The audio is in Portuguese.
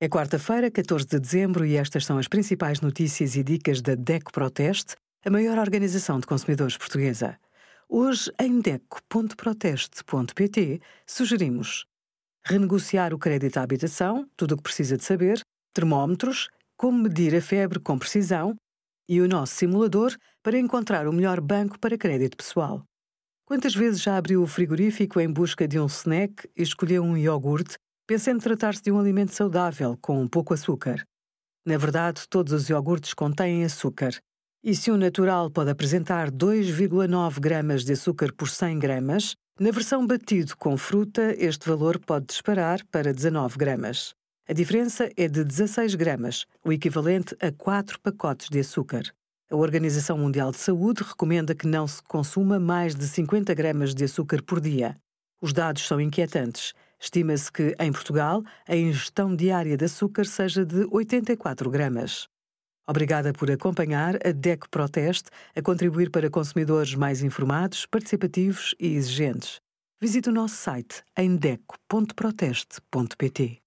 É quarta-feira, 14 de dezembro, e estas são as principais notícias e dicas da DECO Proteste, a maior organização de consumidores portuguesa. Hoje, em DECO.proteste.pt, sugerimos renegociar o crédito à habitação, tudo o que precisa de saber, termómetros, como medir a febre com precisão e o nosso simulador para encontrar o melhor banco para crédito pessoal. Quantas vezes já abriu o frigorífico em busca de um snack e escolheu um iogurte pensando tratar-se de um alimento saudável com pouco açúcar. Na verdade, todos os iogurtes contêm açúcar. E se o natural pode apresentar 2,9 gramas de açúcar por 100 gramas, na versão batido com fruta este valor pode disparar para 19 gramas. A diferença é de 16 gramas, o equivalente a 4 pacotes de açúcar. A Organização Mundial de Saúde recomenda que não se consuma mais de 50 gramas de açúcar por dia. Os dados são inquietantes Estima-se que, em Portugal, a ingestão diária de açúcar seja de 84 gramas. Obrigada por acompanhar a DEC Proteste a contribuir para consumidores mais informados, participativos e exigentes. Visite o nosso site em deco.proteste.pt.